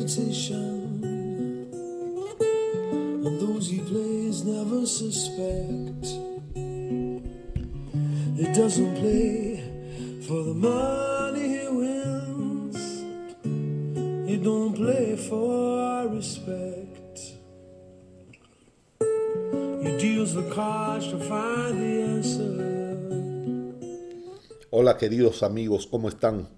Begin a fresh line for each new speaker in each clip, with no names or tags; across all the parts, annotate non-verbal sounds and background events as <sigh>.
hesitation, and those he plays never suspect. He doesn't play for the money he wins, he don't play for respect. He deals the cards to find the answer.
Hola queridos amigos, ¿cómo están?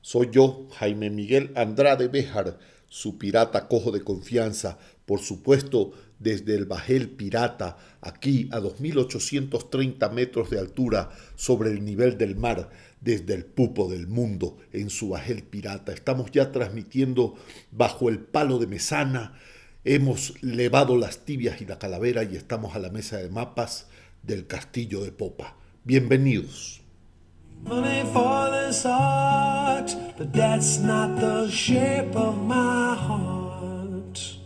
Soy yo, Jaime Miguel Andrade Béjar, su pirata cojo de confianza, por supuesto desde el Bajel Pirata, aquí a 2.830 metros de altura sobre el nivel del mar, desde el pupo del mundo en su Bajel Pirata. Estamos ya transmitiendo bajo el palo de Mesana, hemos levado las tibias y la calavera y estamos a la mesa de mapas del castillo de Popa. Bienvenidos.
Money for this art, but that's not the shape of my heart.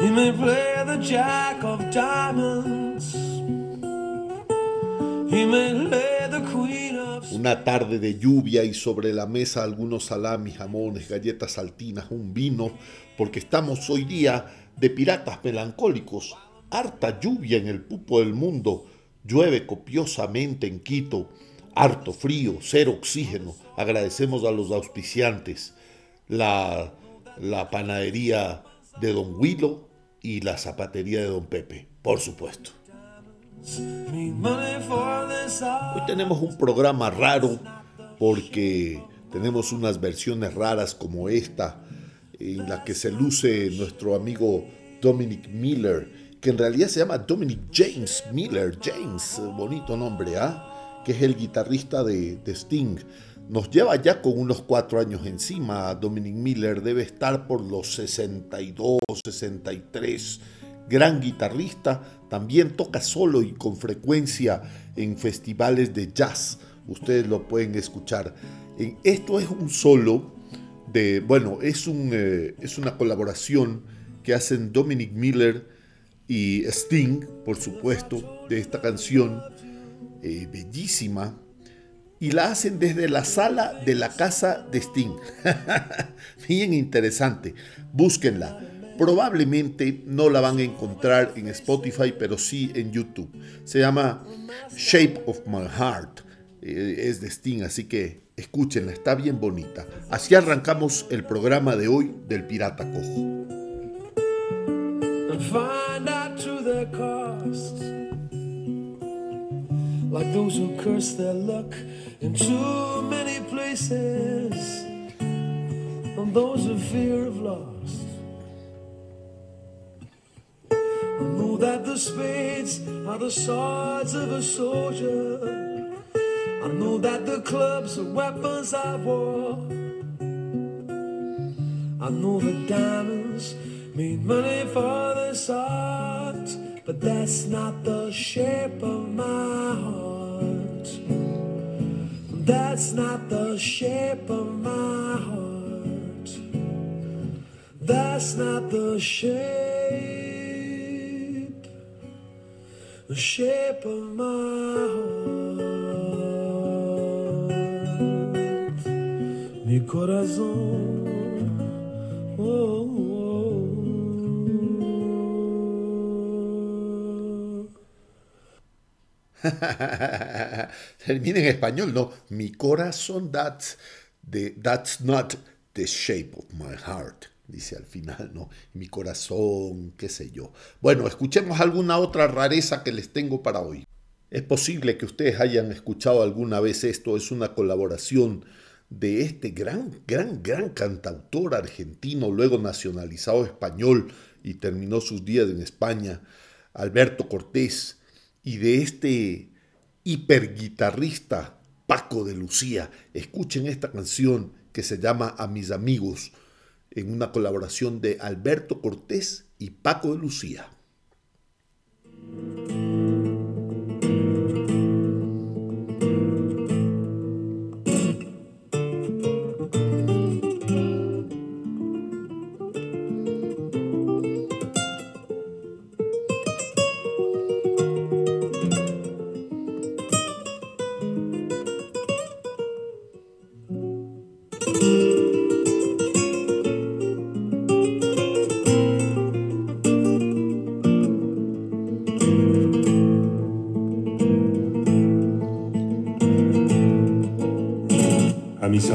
He may play the jack of diamonds. May the queen of
Una tarde de lluvia y sobre la mesa algunos salamis, jamones, galletas saltinas, un vino, porque estamos hoy día de piratas melancólicos. Harta lluvia en el pupo del mundo, llueve copiosamente en Quito, harto frío, cero oxígeno. Agradecemos a los auspiciantes, la, la panadería de Don Huilo y la zapatería de Don Pepe, por supuesto. Hoy tenemos un programa raro porque tenemos unas versiones raras como esta, en la que se luce nuestro amigo Dominic Miller, que en realidad se llama Dominic James Miller, James, eh, bonito nombre, ¿ah? que es el guitarrista de, Sting. Nos lleva ya con unos cuatro años encima. Dominic Miller debe estar por los 62, 63 gran guitarrista, también toca solo y con frecuencia en festivales de jazz. Ustedes lo pueden escuchar. En- Esto es un solo de, bueno, es, un, eh, es una colaboración que hacen Dominic Miller y Sting, por supuesto, de esta canción eh, bellísima. Y la hacen desde la sala de la casa de Sting. <laughs> Bien interesante. Búsquenla. Probablemente no la van a encontrar en Spotify, pero sí en YouTube. Se llama Shape of My Heart. Eh, es de Sting, así que escúchenla, está bien bonita. Así arrancamos el programa de hoy del Pirata Cojo.
Their cost. Like those who curse their luck in too many places, and those who fear of loss. I know that the spades are the swords of a soldier. I know that the clubs are weapons of war. I know the diamonds mean money for this art, but that's not the shape of my heart. That's not the shape of my heart. That's not the shape, the shape of my heart. Mi corazón. <laughs>
Termina en español, no. Mi corazón, that's, that's not the shape of my heart. Dice al final, ¿no? Mi corazón, qué sé yo. Bueno, escuchemos alguna otra rareza que les tengo para hoy. Es posible que ustedes hayan escuchado alguna vez esto. Es una colaboración de este gran, gran, gran cantautor argentino, luego nacionalizado español y terminó sus días en España, Alberto Cortés, y de este hiperguitarrista Paco de Lucía. Escuchen esta canción que se llama A mis amigos, en una colaboración de Alberto Cortés y Paco de Lucía.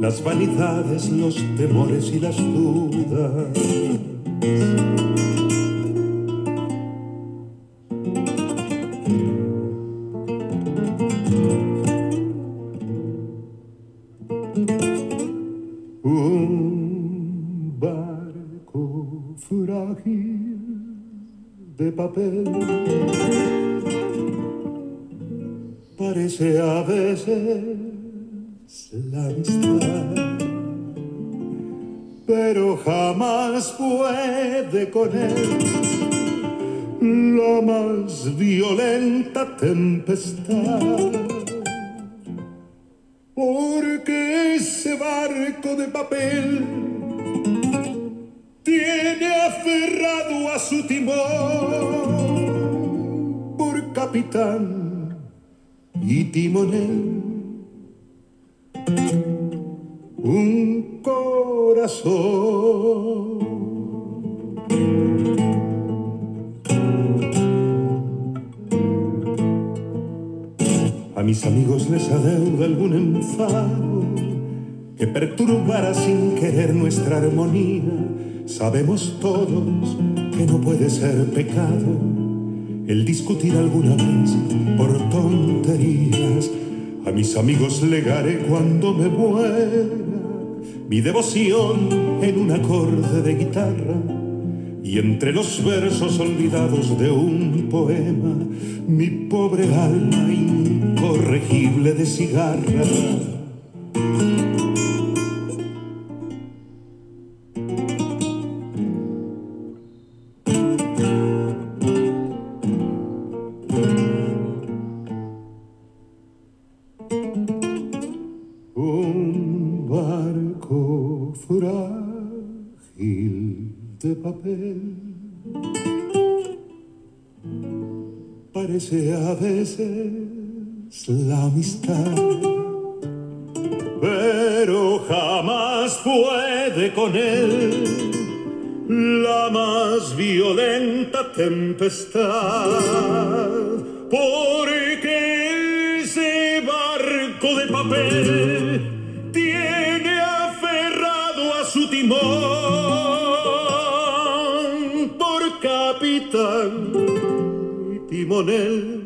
las vanidades, los temores y las dudas. papel. Parece a veces la amistad, pero jamás puede con él la más violenta tempestad. Porque ese barco de papel tiene aferrado a su timón por capitán y timonel un corazón. A mis amigos les adeuda algún enfado que perturbara sin querer nuestra armonía Sabemos todos que no puede ser pecado el discutir alguna vez por tonterías. A mis amigos legaré cuando me muera mi devoción en un acorde de guitarra y entre los versos olvidados de un poema mi pobre alma incorregible de cigarra Parece a veces la amistad, pero jamás puede con él la más violenta tempestad. Porque ese barco de papel tiene aferrado a su timón y timonel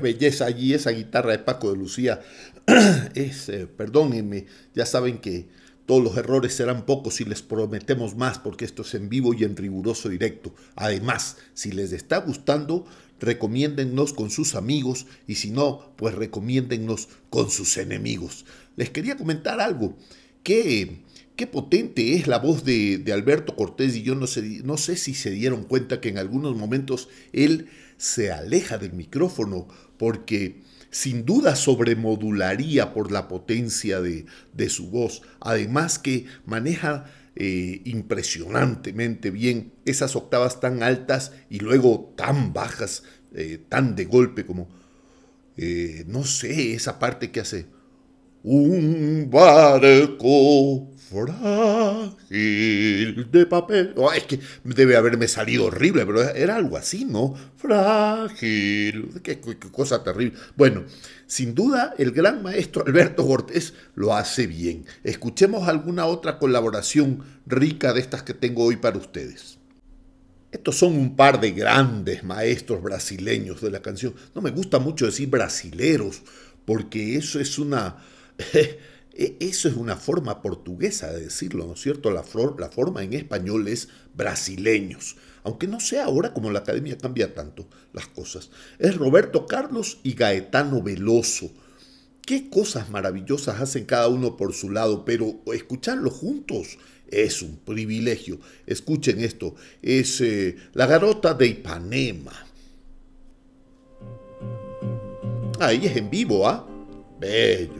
Belleza allí, esa guitarra de Paco de Lucía. <clears throat> es, perdónenme, ya saben que todos los errores serán pocos si les prometemos más, porque esto es en vivo y en riguroso directo. Además, si les está gustando, recomiéndennos con sus amigos y si no, pues recomiéndennos con sus enemigos. Les quería comentar algo. que qué potente es la voz de, Alberto Cortés y yo no sé, no sé si se dieron cuenta que en algunos momentos él se aleja del micrófono porque sin duda sobremodularía por la potencia de, su voz. Además que maneja eh, impresionantemente bien esas octavas tan altas y luego tan bajas, eh, tan de golpe como eh, no sé, esa parte que hace un barco frágil de papel. Oh, es que debe haberme salido horrible, pero era algo así, ¿no? Frágil. Qué, cosa terrible. Bueno, sin duda el gran maestro Alberto Cortés lo hace bien. Escuchemos alguna otra colaboración rica de estas que tengo hoy para ustedes. Estos son un par de grandes maestros brasileños de la canción. No me gusta mucho decir brasileros, porque eso es una <laughs> E, eso es una forma portuguesa de decirlo, ¿no es cierto? La, la forma en español es brasileños, aunque no sea ahora como la academia cambia tanto las cosas. Es Roberto Carlos y Gaetano Veloso. Qué cosas maravillosas hacen cada uno por su lado, pero escucharlos juntos es un privilegio. Escuchen esto, es eh, La Garota de Ipanema. Ahí es en vivo, ¿ah? Bello.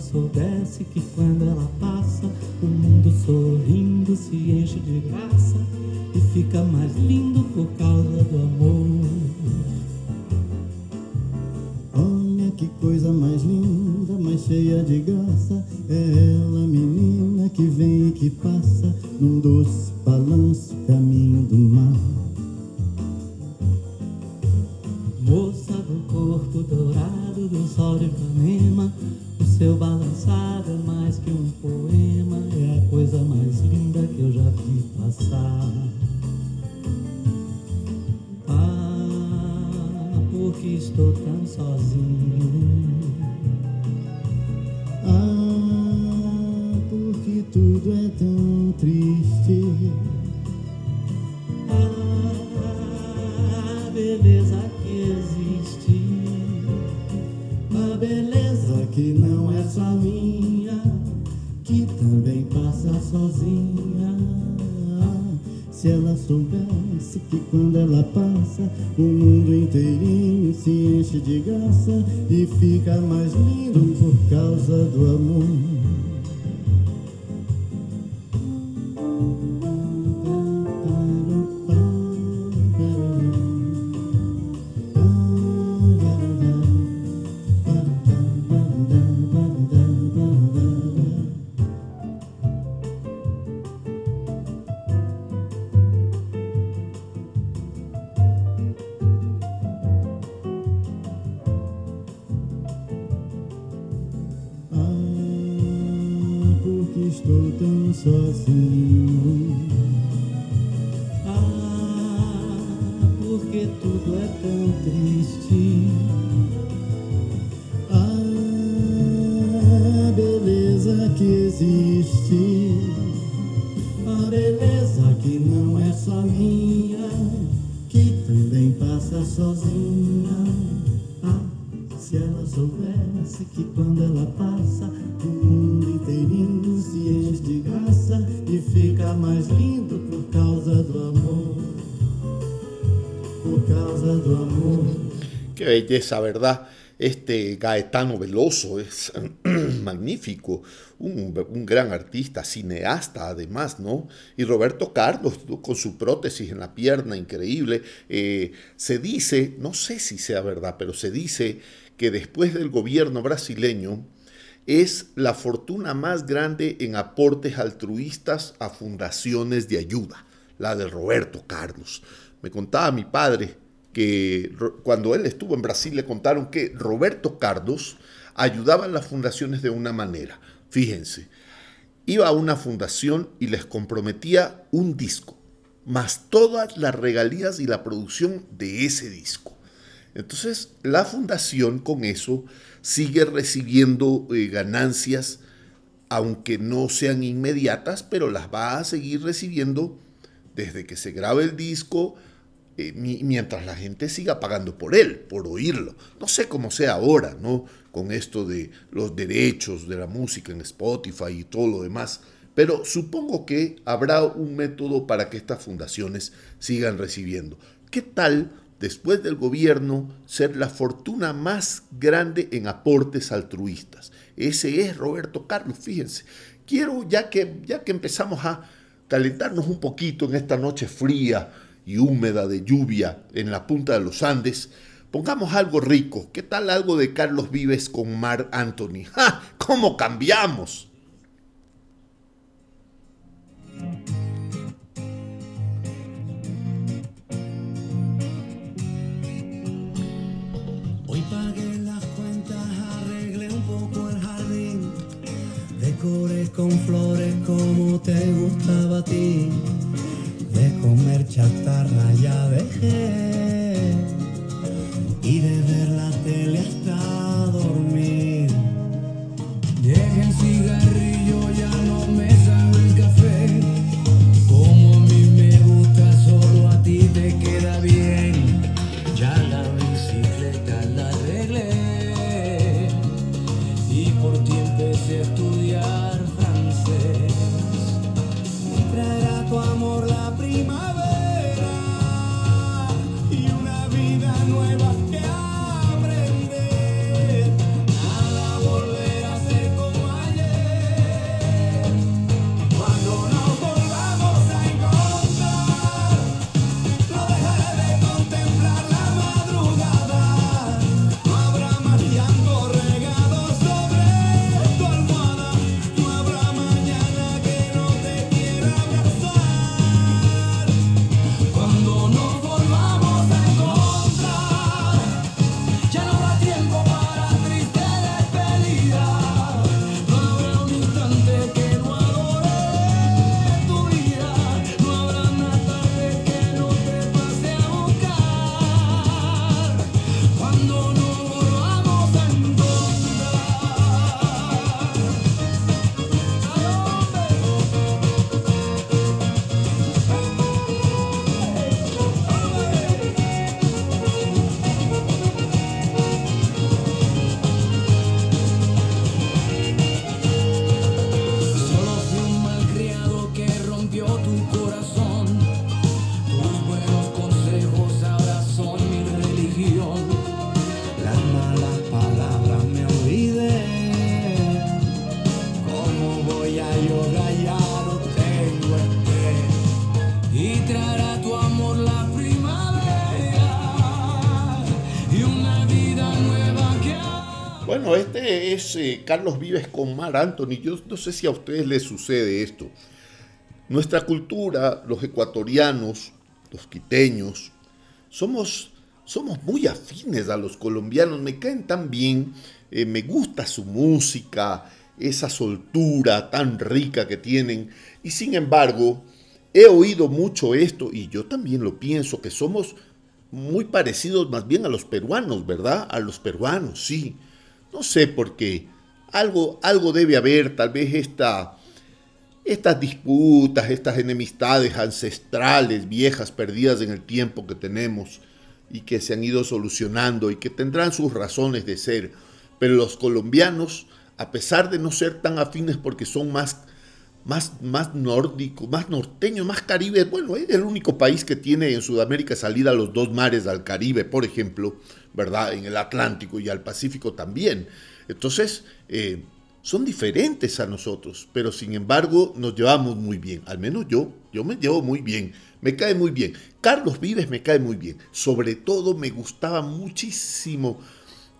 soubesse que quando ela passa, o mundo sorrindo se enche de graça e fica mais lindo por causa sozinho. Ah, porque tudo é tão triste.
Esa ¿verdad? Este Gaetano Veloso es <clears throat> magnífico, un, gran artista, cineasta además, ¿no? Y Roberto Carlos, con su prótesis en la pierna increíble, eh, se dice, no sé si sea verdad, pero se dice que después del gobierno brasileño es la fortuna más grande en aportes altruistas a fundaciones de ayuda, la de Roberto Carlos. Me contaba mi padre que cuando él estuvo en Brasil le contaron que Roberto Carlos ayudaba a las fundaciones de una manera. Fíjense, iba a una fundación y les comprometía un disco, más todas las regalías y la producción de ese disco. Entonces, la fundación con eso sigue recibiendo eh, ganancias, aunque no sean inmediatas, pero las va a seguir recibiendo desde que se grabe el disco, eh, mientras la gente siga pagando por él, por oírlo. No sé cómo sea ahora, ¿no? Con esto de los derechos de la música en Spotify y todo lo demás. Pero supongo que habrá un método para que estas fundaciones sigan recibiendo. ¿Qué tal después del gobierno, ser la fortuna más grande en aportes altruistas. Ese es Roberto Carlos, fíjense. Quiero, ya que, ya que empezamos a calentarnos un poquito en esta noche fría y húmeda de lluvia en la punta de los Andes, pongamos algo rico. ¿Qué tal algo de Carlos Vives con Mar Anthony? ¡Ja! ¿Cómo cambiamos?
Hoy pagué las cuentas, arreglé un poco el jardín, decoré con flores como te gustaba a ti, de comer chatarra ya dejé y de ver la tele hasta
eh, Carlos Vives con Mar Anthony. Yo no sé si a ustedes les sucede esto. Nuestra cultura, los ecuatorianos, los quiteños, somos, somos muy afines a los colombianos. Me caen tan bien, eh, me gusta su música, esa soltura tan rica que tienen. Y sin embargo, he oído mucho esto y yo también lo pienso, que somos muy parecidos más bien a los peruanos, ¿verdad? A los peruanos, sí. No sé por qué. Algo, algo debe haber, tal vez esta, estas disputas, estas enemistades ancestrales, viejas, perdidas en el tiempo que tenemos y que se han ido solucionando y que tendrán sus razones de ser. Pero los colombianos, a pesar de no ser tan afines porque son más, más, más nórdicos, más norteños, más caribes, bueno, es el único país que tiene en Sudamérica salida a los dos mares al Caribe, por ejemplo, ¿verdad? En el Atlántico y al Pacífico también. Entonces, eh, son diferentes a nosotros, pero sin embargo nos llevamos muy bien. Al menos yo, yo me llevo muy bien, me cae muy bien. Carlos Vives me cae muy bien. Sobre todo me gustaba muchísimo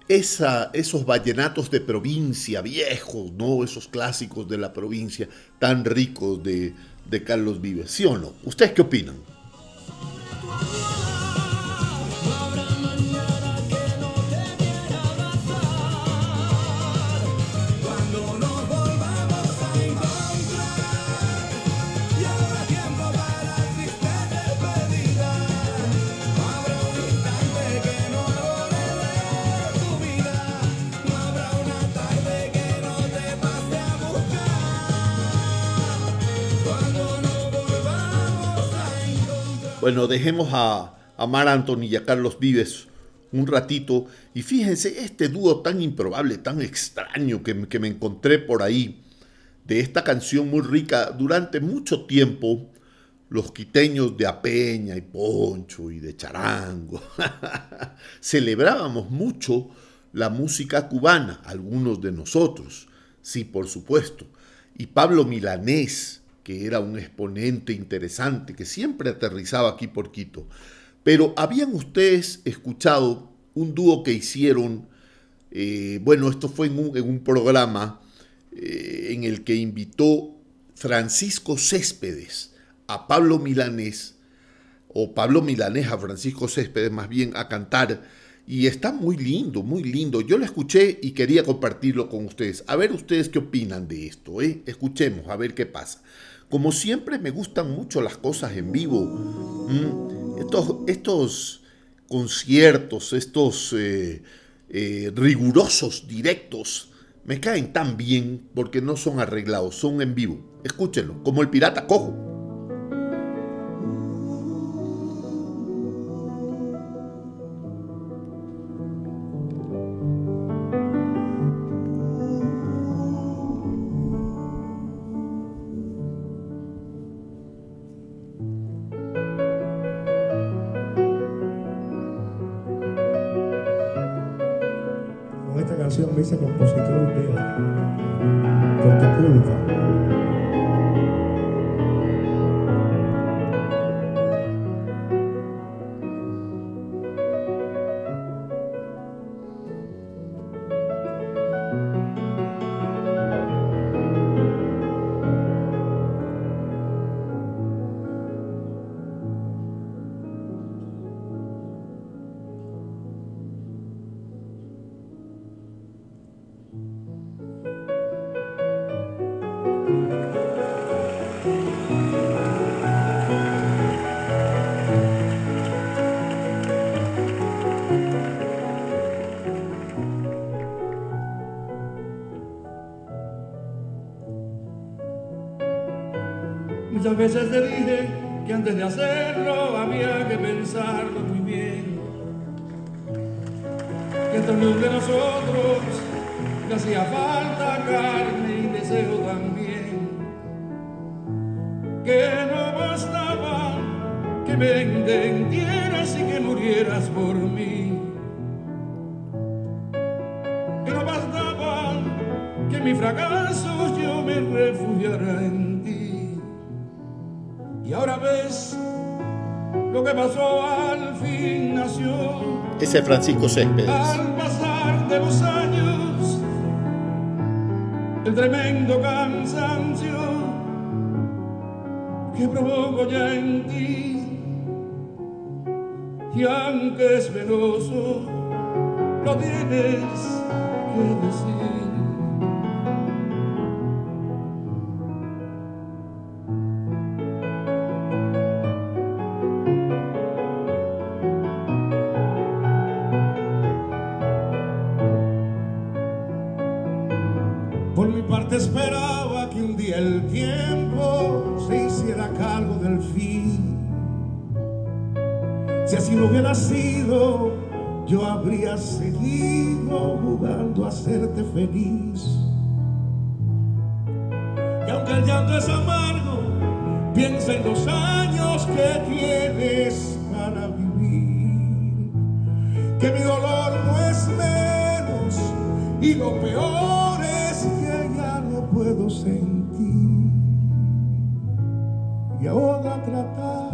esa, esos vallenatos de provincia viejos, ¿no? Esos clásicos de la provincia tan ricos de, de Carlos Vives. ¿Sí o no? ¿Ustedes qué opinan? Bueno, dejemos a, a Mar Anthony y a Carlos Vives un ratito. Y fíjense este dúo tan improbable, tan extraño que, que me encontré por ahí de esta canción muy rica durante mucho tiempo los quiteños de Apeña y Poncho y de Charango <laughs> celebrábamos mucho la música cubana, algunos de nosotros, sí, por supuesto, y Pablo Milanés, que era un exponente interesante, que siempre aterrizaba aquí por Quito. Pero habían ustedes escuchado un dúo que hicieron, eh, bueno, esto fue en un, programa eh, en el que invitó Francisco Céspedes a Pablo Milanés, o Pablo Milanés a Francisco Céspedes más bien, a cantar. Y está muy lindo, muy lindo. Yo lo escuché y quería compartirlo con ustedes. A ver ustedes qué opinan de esto. ¿eh? Escuchemos, a ver qué pasa. Como siempre me gustan mucho las cosas en vivo. Mm, estos, estos, conciertos, estos eh, eh, rigurosos directos, me caen tan bien porque no son arreglados, son en vivo. Escúchenlo, como el pirata cojo.
Veces te dije que antes de hacerlo había que pensarlo muy bien. Que esta unión de nosotros le hacía falta carne y deseo también. Que no bastaba que me entendieras y que murieras por mí.
Ese Francisco Céspedes.
Al pasar de los años, el tremendo cansancio que provoco ya en ti. Y aunque es venoso, lo tienes yo habría seguido jugando a hacerte feliz. Y aunque el llanto es amargo, piensa en los años que tienes para vivir. Que mi dolor no es menos y lo peor es que ya no puedo sentir. Y ahora tratar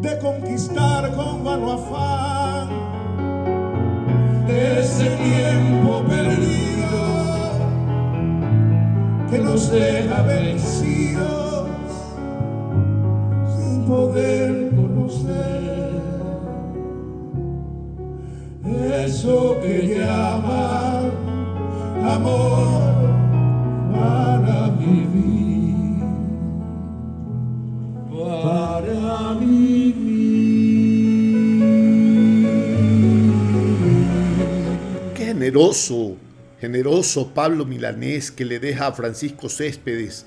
de conquistar con vano afán. Ese tiempo perdido que nos deja vencidos sin poder conocer. Eso que llama amor para vivir,
generoso, generoso Pablo Milanés que le deja a Francisco Céspedes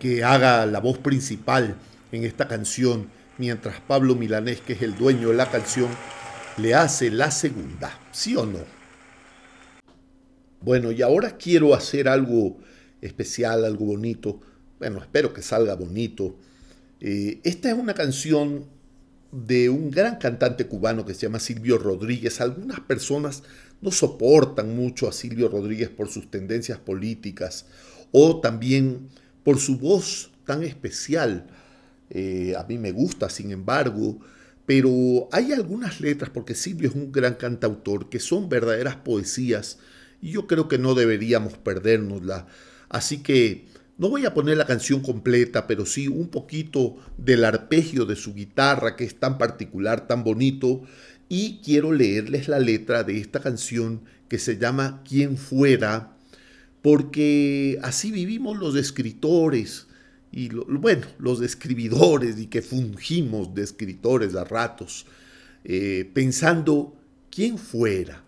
que haga la voz principal en esta canción mientras Pablo Milanés, que es el dueño de la canción, le hace la segunda, ¿sí o no? Bueno, y ahora quiero hacer algo especial, algo bonito. Bueno, espero que salga bonito. Eh, esta es una canción de un gran cantante cubano que se llama Silvio Rodríguez. Algunas personas no soportan mucho a Silvio Rodríguez por sus tendencias políticas o también por su voz tan especial. Eh, a mí me gusta, sin embargo, pero hay algunas letras, porque Silvio es un gran cantautor, que son verdaderas poesías y yo creo que no deberíamos perdérnosla. Así que no voy a poner la canción completa, pero sí un poquito del arpegio de su guitarra, que es tan particular, tan bonito, y quiero leerles la letra de esta canción que se llama Quien fuera, porque así vivimos los escritores, y bueno, los escribidores y que fungimos de escritores a ratos, eh, pensando quién fuera,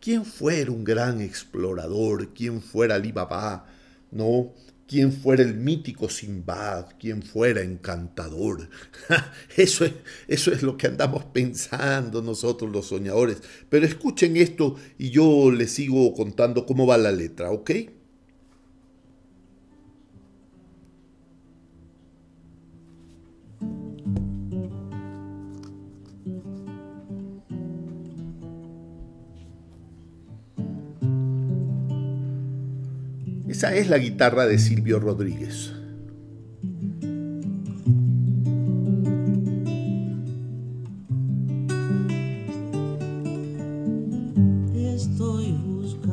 quién fuera un gran explorador, quién fuera Alibaba, ¿no? Quién fuera el mítico Simbad, quién fuera encantador. <laughs> Eso es, eso es lo que andamos pensando nosotros los soñadores. Pero escuchen esto y yo les sigo contando cómo va la letra, ¿ok? Esa es la guitarra de Silvio Rodríguez.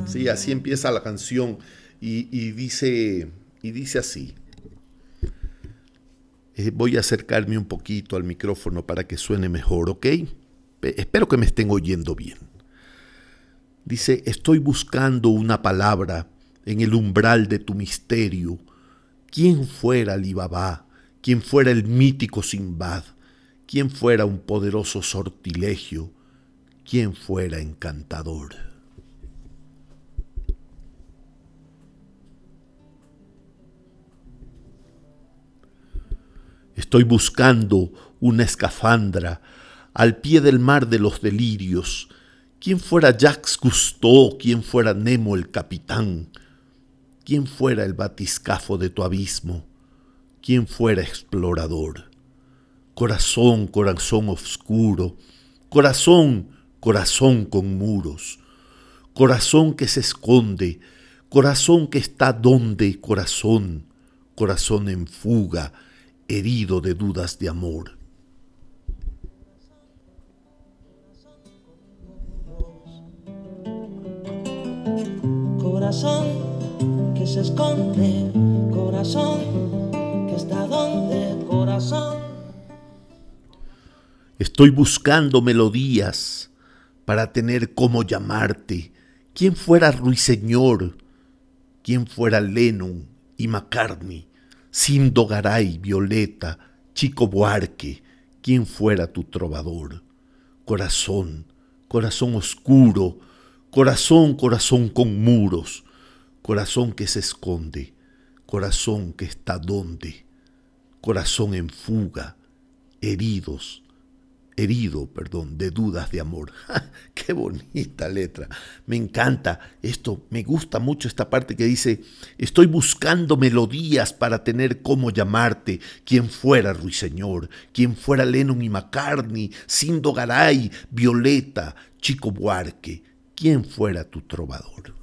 Sí, así empieza la canción y, dice, y dice así. Eh, voy a acercarme un poquito al micrófono para que suene mejor, ¿ok? Espero que me estén oyendo bien. Dice, estoy buscando una palabra en el umbral de tu misterio. ¿Quién fuera Alibaba? ¿Quién fuera el mítico Simbad? ¿Quién fuera un poderoso sortilegio? ¿Quién fuera encantador? Estoy buscando una escafandra al pie del mar de los delirios. ¿Quién fuera Jacques Cousteau? ¿Quién fuera Nemo el capitán? ¿Quién fuera el batiscafo de tu abismo? ¿Quién fuera explorador? Corazón, corazón oscuro, corazón, corazón con muros, corazón que se esconde, corazón que está donde, corazón, corazón en fuga, herido de dudas de amor.
Corazón se esconde, corazón, que está donde, corazón.
Estoy buscando melodías para tener cómo llamarte. ¿Quién fuera Ruiseñor? ¿Quién fuera Lennon y McCartney? Sindo Garay, Violeta, Chico Buarque, ¿quién fuera tu trovador? Corazón, corazón oscuro, corazón, corazón con muros, corazón que se esconde, corazón que está donde, corazón en fuga, heridos, herido, perdón, de dudas de amor. <laughs> ¡Qué bonita letra! Me encanta esto, me gusta mucho esta parte que dice, estoy buscando melodías para tener cómo llamarte, quien fuera Ruiseñor, quien fuera Lennon y McCartney, Sindo Garay, Violeta, Chico Buarque, quien fuera tu trovador.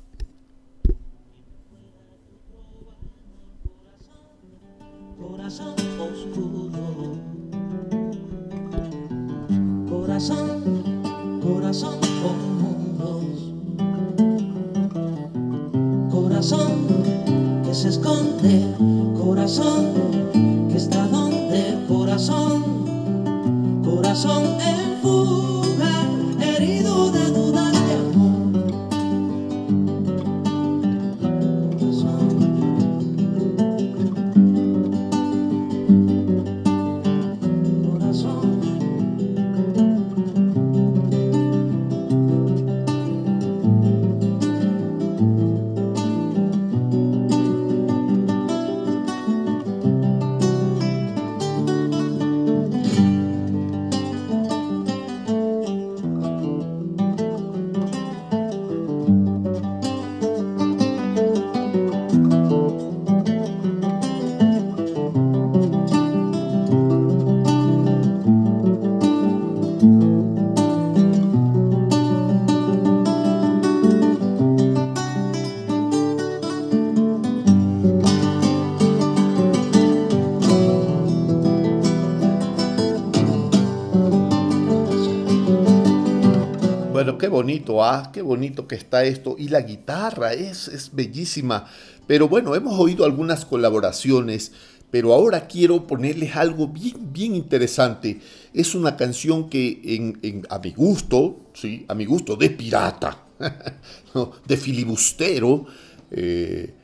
Corazón oscuro. Corazón, corazón con. Corazón que se esconde, corazón que está donde, corazón, corazón en fuga,
qué bonito, ah, qué bonito que está esto. Y la guitarra es, es bellísima. Pero bueno, hemos oído algunas colaboraciones, pero ahora quiero ponerles algo bien, bien interesante. Es una canción que a mi gusto, sí, a mi gusto, de pirata, <laughs> de filibustero, eh,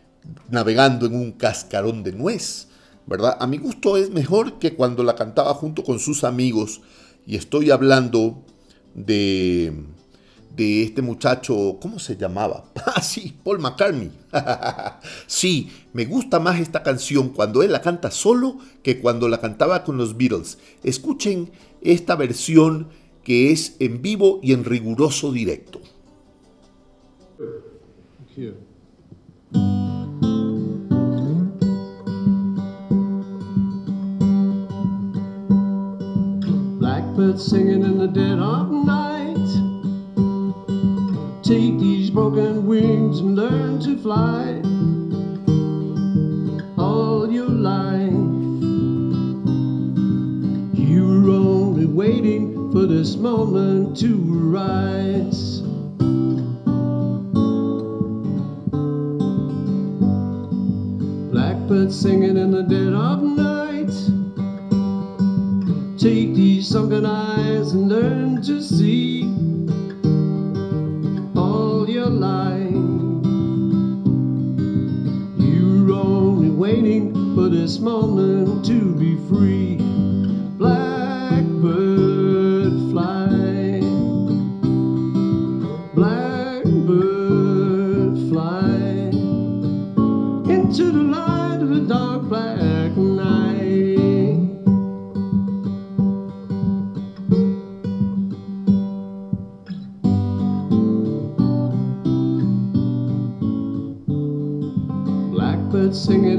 navegando en un cascarón de nuez, ¿verdad? A mi gusto es mejor que cuando la cantaba junto con sus amigos. Y estoy hablando de, de este muchacho, ¿cómo se llamaba? <laughs> Ah, sí, Paul McCartney. <laughs> sí, me gusta más esta canción cuando él la canta solo que cuando la cantaba con los Beatles. Escuchen esta versión que es en vivo y en riguroso directo.
Blackbird singing in the dead of night. Take these broken wings and learn to fly all your life. You're only waiting for this moment to rise. Blackbird singing in the dead of night. Take these sunken eyes and learn to see waiting for this moment to be free.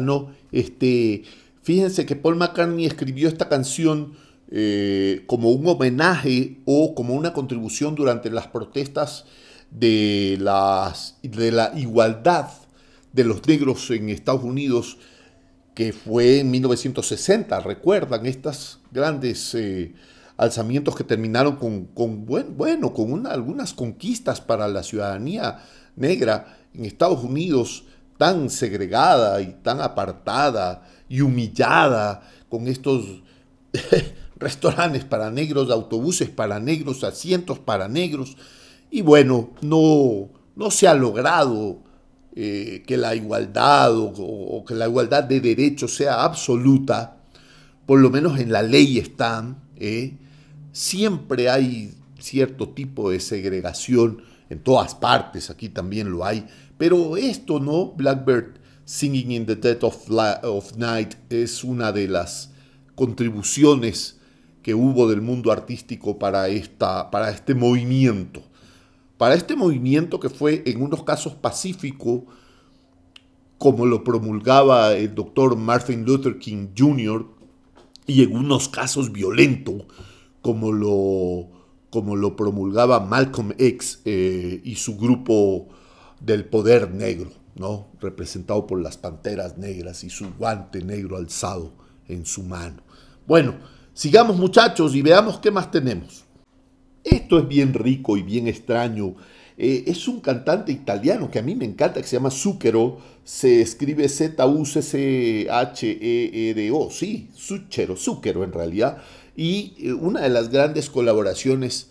¿no? Este, fíjense que Paul McCartney escribió esta canción eh, como un homenaje o como una contribución durante las protestas de, las, de la igualdad de los negros en Estados Unidos, que fue en 1960, recuerdan estas grandes eh, alzamientos que terminaron con, bueno, con algunas conquistas para la ciudadanía negra en Estados Unidos tan segregada y tan apartada y humillada con estos <laughs> restaurantes para negros, autobuses para negros, asientos para negros. Y bueno, no, no se ha logrado eh, que la igualdad o, que la igualdad de derechos sea absoluta, por lo menos en la ley están. ¿eh? Siempre hay cierto tipo de segregación en todas partes, aquí también lo hay, pero esto, ¿no? Blackbird Singing in the Dead of, Night es una de las contribuciones que hubo del mundo artístico para, esta, para este movimiento. Para este movimiento que fue en unos casos pacífico, como lo promulgaba el doctor Martin Luther King Jr., y en unos casos violento, como lo, como lo promulgaba Malcolm X eh, y su grupo del poder negro, ¿no? representado por las panteras negras y su guante negro alzado en su mano. Bueno, Sigamos muchachos y veamos qué más tenemos. Esto es bien rico y bien extraño. Eh, es un cantante italiano que a mí me encanta, que se llama Zucchero. Se escribe Z-U-C-C-H-E-R-O. Sí, Zucchero, Zucchero en realidad. Y eh, una de las grandes colaboraciones,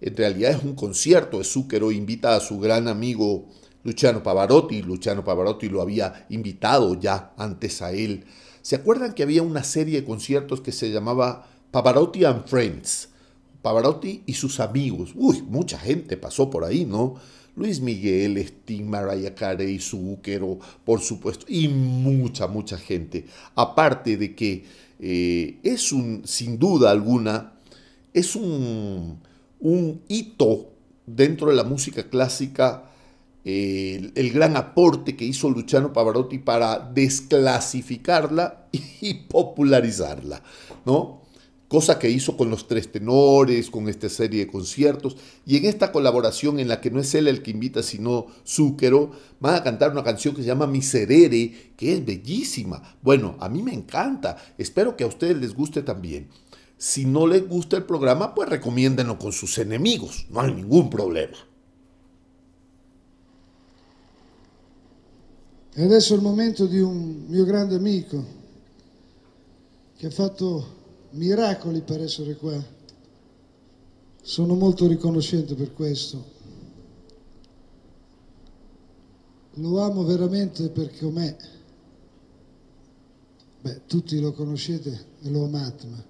en realidad es un concierto de Zucchero. Invita a su gran amigo Luciano Pavarotti. Luciano Pavarotti lo había invitado ya antes a él. ¿Se acuerdan que había una serie de conciertos que se llamaba Pavarotti and Friends? Pavarotti y sus amigos. Uy, mucha gente pasó por ahí, ¿no? Luis Miguel, Sting, Mariah Carey, Zucchero, por supuesto, y mucha, mucha gente. Aparte de que eh, es un, sin duda alguna, es un, un hito dentro de la música clásica el, gran aporte que hizo Luciano Pavarotti para desclasificarla <laughs> y popularizarla, ¿no? Cosa que hizo con los tres tenores, con esta serie de conciertos, y en esta colaboración en la que no es él el que invita, sino Zúquero, van a cantar una canción que se llama Miserere, que es bellísima. Bueno, a mí me encanta, espero que a ustedes les guste también. Si no les gusta el programa, pues recomiéndenlo con sus enemigos, no hay ningún problema.
E adesso è il momento di un mio grande amico che ha fatto miracoli per essere qua. Sono molto riconoscente per questo. Lo amo veramente perché com'è. Beh, tutti lo conoscete e lo amate, ma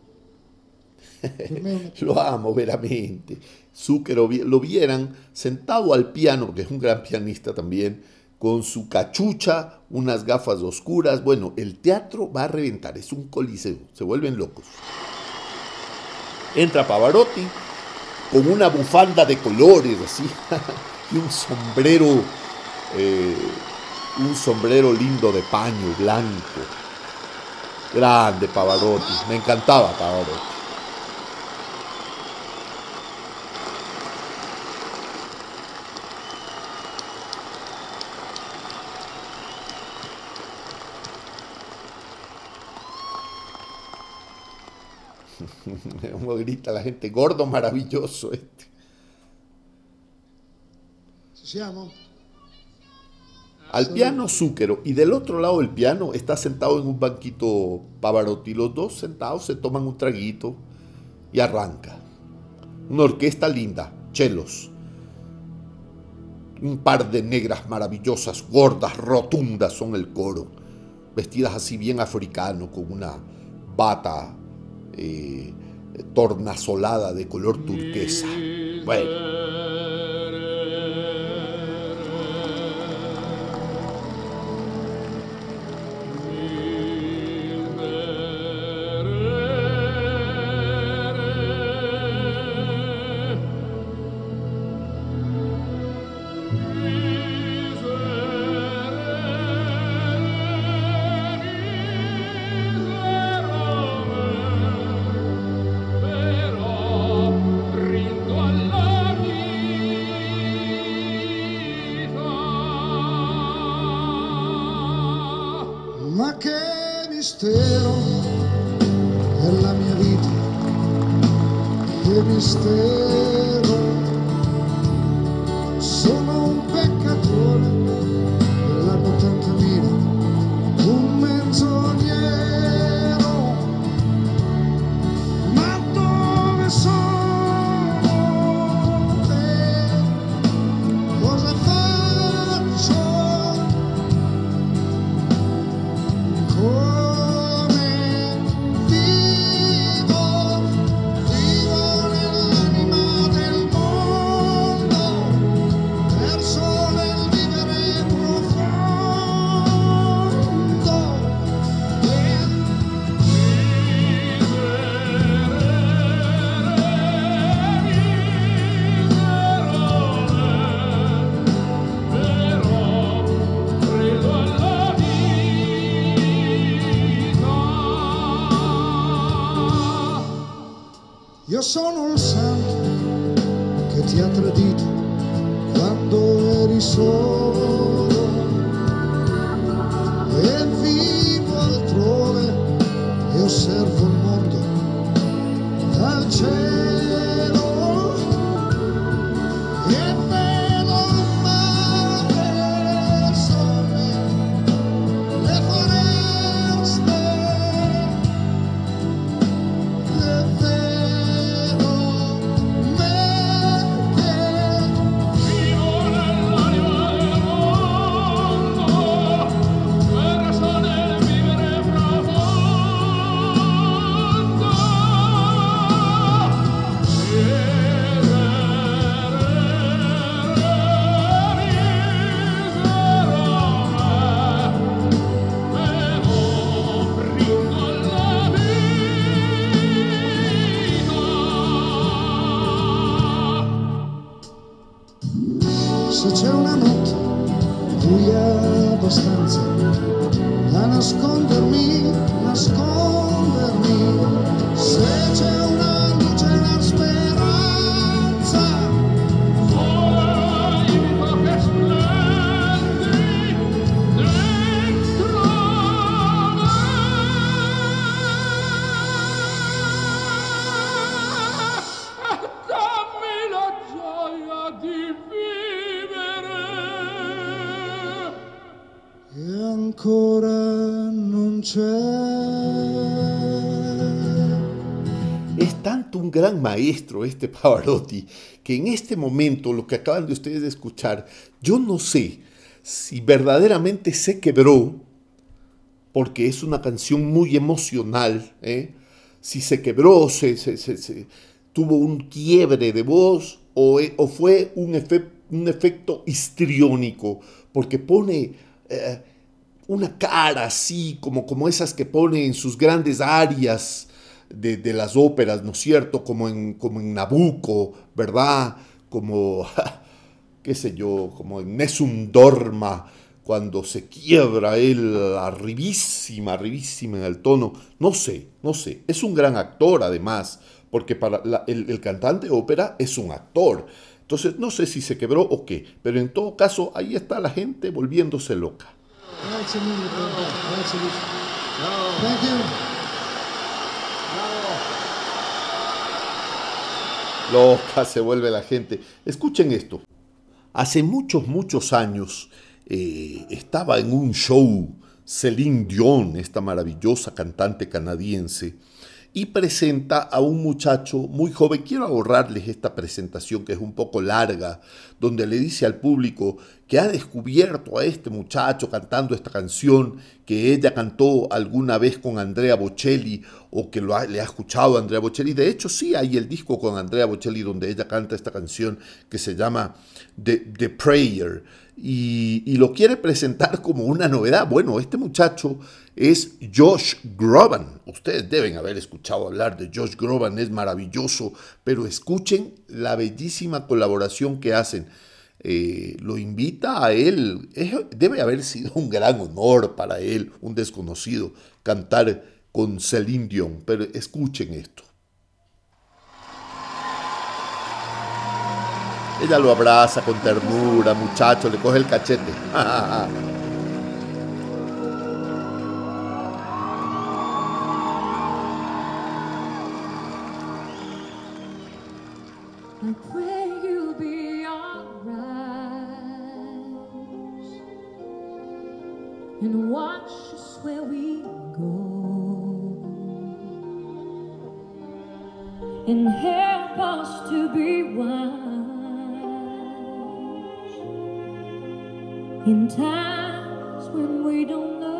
una... <laughs> lo amo veramente. Zucchero lo vieran sentado al piano, porque es un gran pianista también, con su cachucha, unas gafas oscuras. Bueno, el teatro va a reventar, es un coliseo, se vuelven locos. Entra Pavarotti con una bufanda de colores, así, <laughs> y un sombrero, eh, un sombrero lindo de paño blanco. Grande Pavarotti, me encantaba Pavarotti. Como grita la gente, gordo maravilloso este. Al piano Zúquero y del otro lado del piano está sentado en un banquito Pavarotti. Los dos sentados se toman un traguito y arranca. Una orquesta linda, chelos. Un par de negras maravillosas, gordas, rotundas son el coro, vestidas así bien africano, con una bata eh, tornasolada de color turquesa. Bueno. Maestro este <laughs> Pavarotti que en este momento, lo que acaban de ustedes de escuchar, yo no sé si verdaderamente se quebró, porque es una canción muy emocional, ¿eh? si se quebró, se, se- se- se- tuvo un quiebre de voz o, e- o fue un, efe- un efecto histriónico, porque pone eh, una cara así, como, como esas que pone en sus grandes arias de, las óperas, ¿no es cierto? Como en, como en Nabucco, ¿verdad? Como, <laughs> qué sé yo, como en Nessun Dorma, cuando se quiebra él arribísima, arribísima en el tono. No sé, no sé. Es un gran actor además, porque para el, el cantante ópera es un actor. Entonces no sé si se quebró o qué, pero en todo caso ahí está la gente volviéndose loca.
Thank you.
Loca <laughs> se vuelve la gente. Escuchen esto. Hace muchos, muchos años eh, estaba en un show Celine Dion, esta maravillosa cantante canadiense, y presenta a un muchacho muy joven. Quiero ahorrarles esta presentación que es un poco larga, donde le dice al público que ha descubierto a este muchacho cantando esta canción que ella cantó alguna vez con Andrea Bocelli o que lo ha- le ha escuchado a Andrea Bocelli. De hecho, sí hay el disco con Andrea Bocelli donde ella canta esta canción que se llama The, The Prayer y, lo quiere presentar como una novedad. Bueno, este muchacho es Josh Groban. Ustedes deben haber escuchado hablar de Josh Groban, es maravilloso, pero escuchen la bellísima colaboración que hacen. Eh, lo invita a él. Debe haber sido un gran honor para él, un desconocido, cantar con Celine Dion. Pero escuchen esto. Ella lo abraza con ternura, muchacho, le coge el cachete. <laughs>
And watch us where we go and help us to be wise in times when we don't know.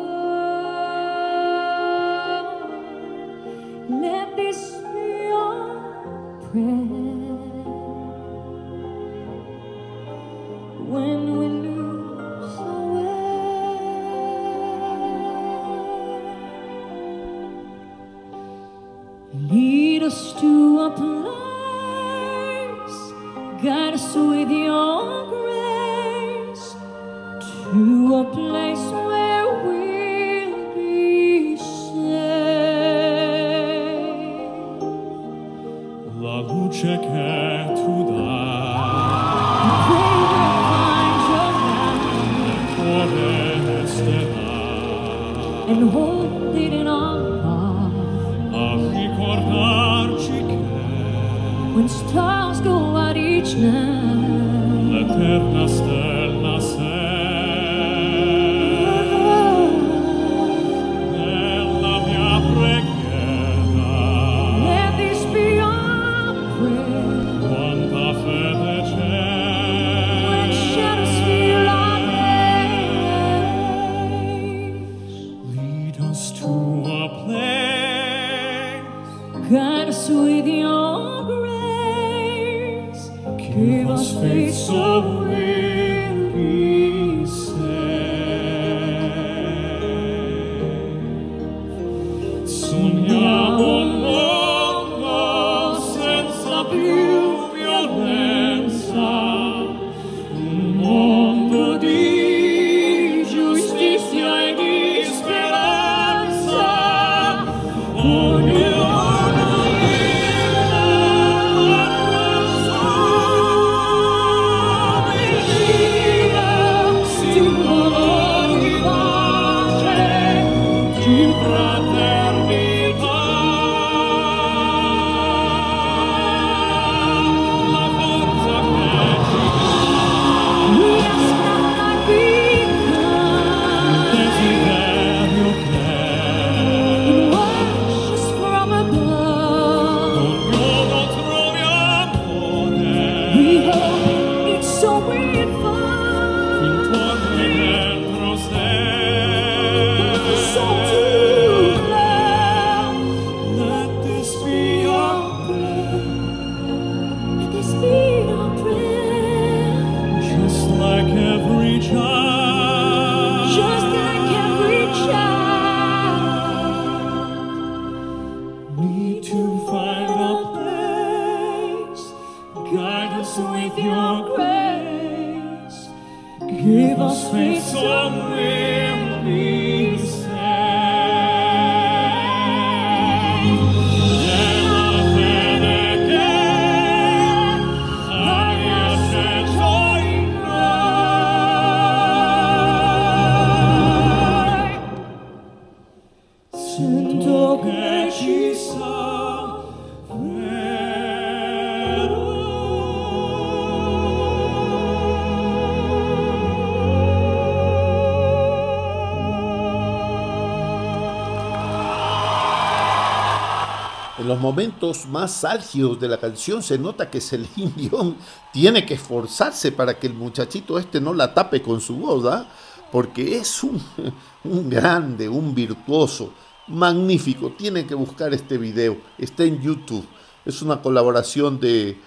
Los momentos más álgidos de la canción se nota que Celine <laughs> Dion tiene que esforzarse para que el muchachito este no la tape con su voz, ¿ah? porque es un, <laughs> un grande, un virtuoso, magnífico. Tienen que buscar este video, está en YouTube. Es una colaboración de,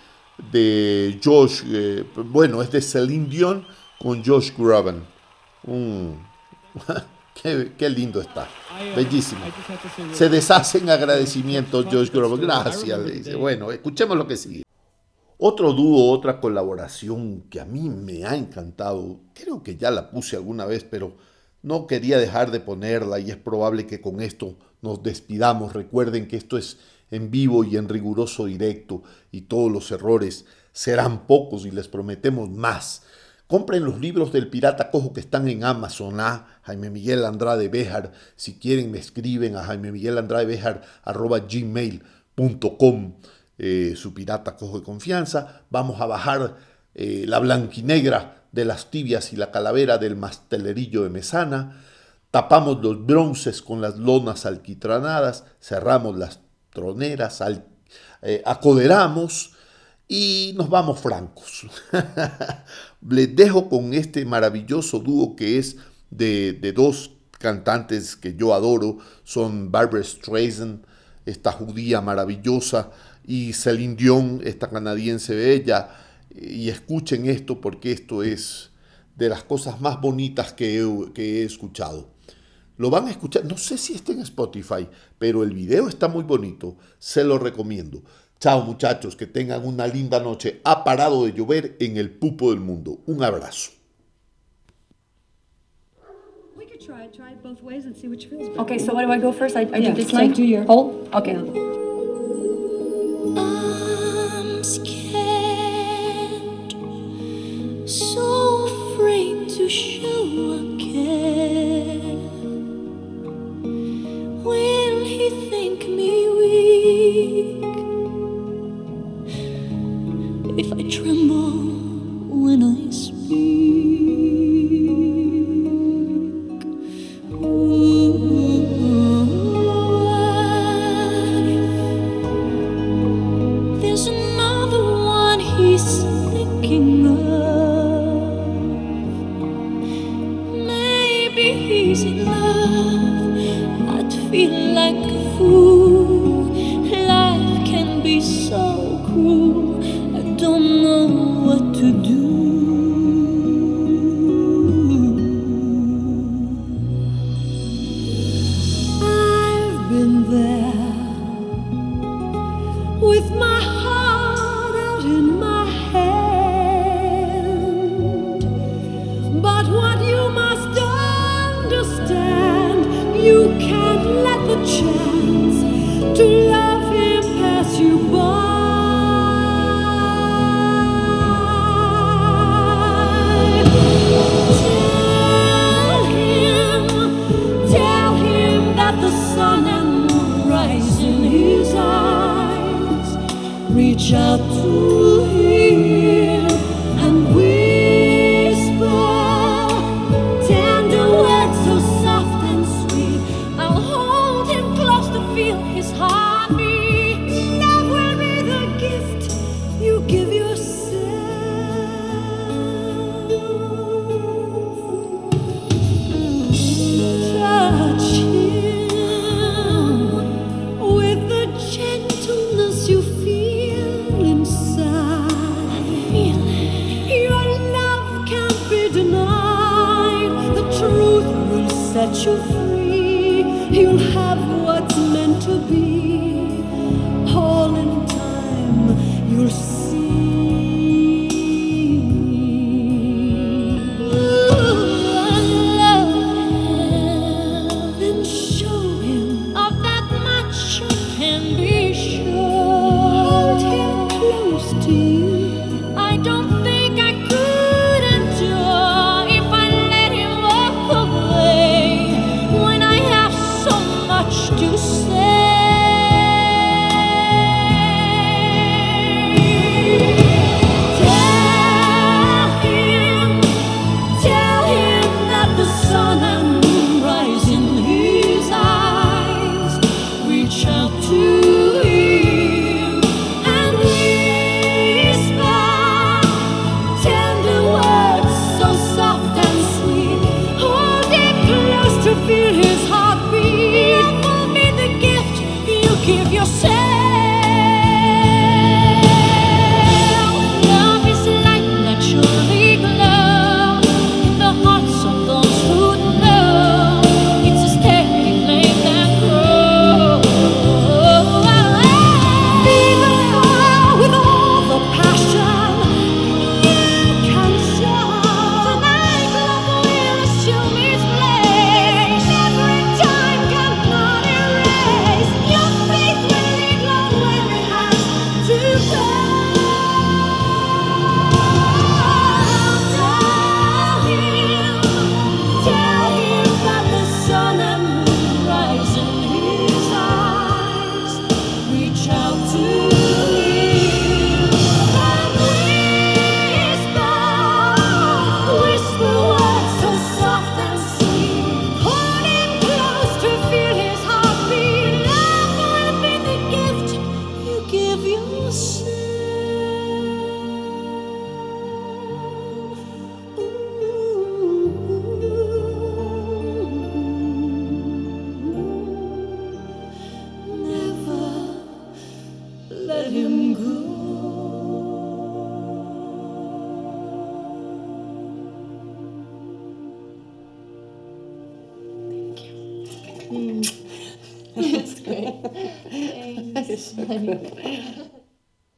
de Josh, eh, bueno, es de Celine Dion con Josh Groban. <laughs> qué, qué lindo está, bellísimo. Se deshace en agradecimiento Josh Groban. Gracias, le dice. Bueno, escuchemos lo que sigue. Otro dúo, otra colaboración que a mí me ha encantado, creo que ya la puse alguna vez, pero no quería dejar de ponerla y es probable que con esto nos despidamos. Recuerden que esto es en vivo y en riguroso directo y todos los errores serán pocos y les prometemos más. Compren los libros del Pirata Cojo que están en Amazon a Jaime Miguel Andrade Bejar. Si quieren me escriben a Jaime Miguel Andrade Bejar eh, su pirata cojo de confianza. Vamos a bajar eh, la blanquinegra de las tibias y la calavera del mastelerillo de Mesana. Tapamos los bronces con las lonas alquitranadas, cerramos las troneras, eh, acoderamos y nos vamos francos. <laughs> Les dejo con este maravilloso dúo que es de, dos cantantes que yo adoro, son Barbara Streisand, esta judía maravillosa, y Celine Dion, esta canadiense bella. Y escuchen esto porque esto es de las cosas más bonitas que he, que he escuchado. Lo van a escuchar, no sé si está en Spotify, pero el video está muy bonito, se lo recomiendo. Chao muchachos, que tengan una linda noche. Ha parado de llover en el pupo del mundo. Un abrazo.
Try it, try it both ways and see which feels better.
Okay, so what do I go first? I, I
Yeah,
do this
so
line?
do your-
Hold? Okay.
I'm scared, so afraid to show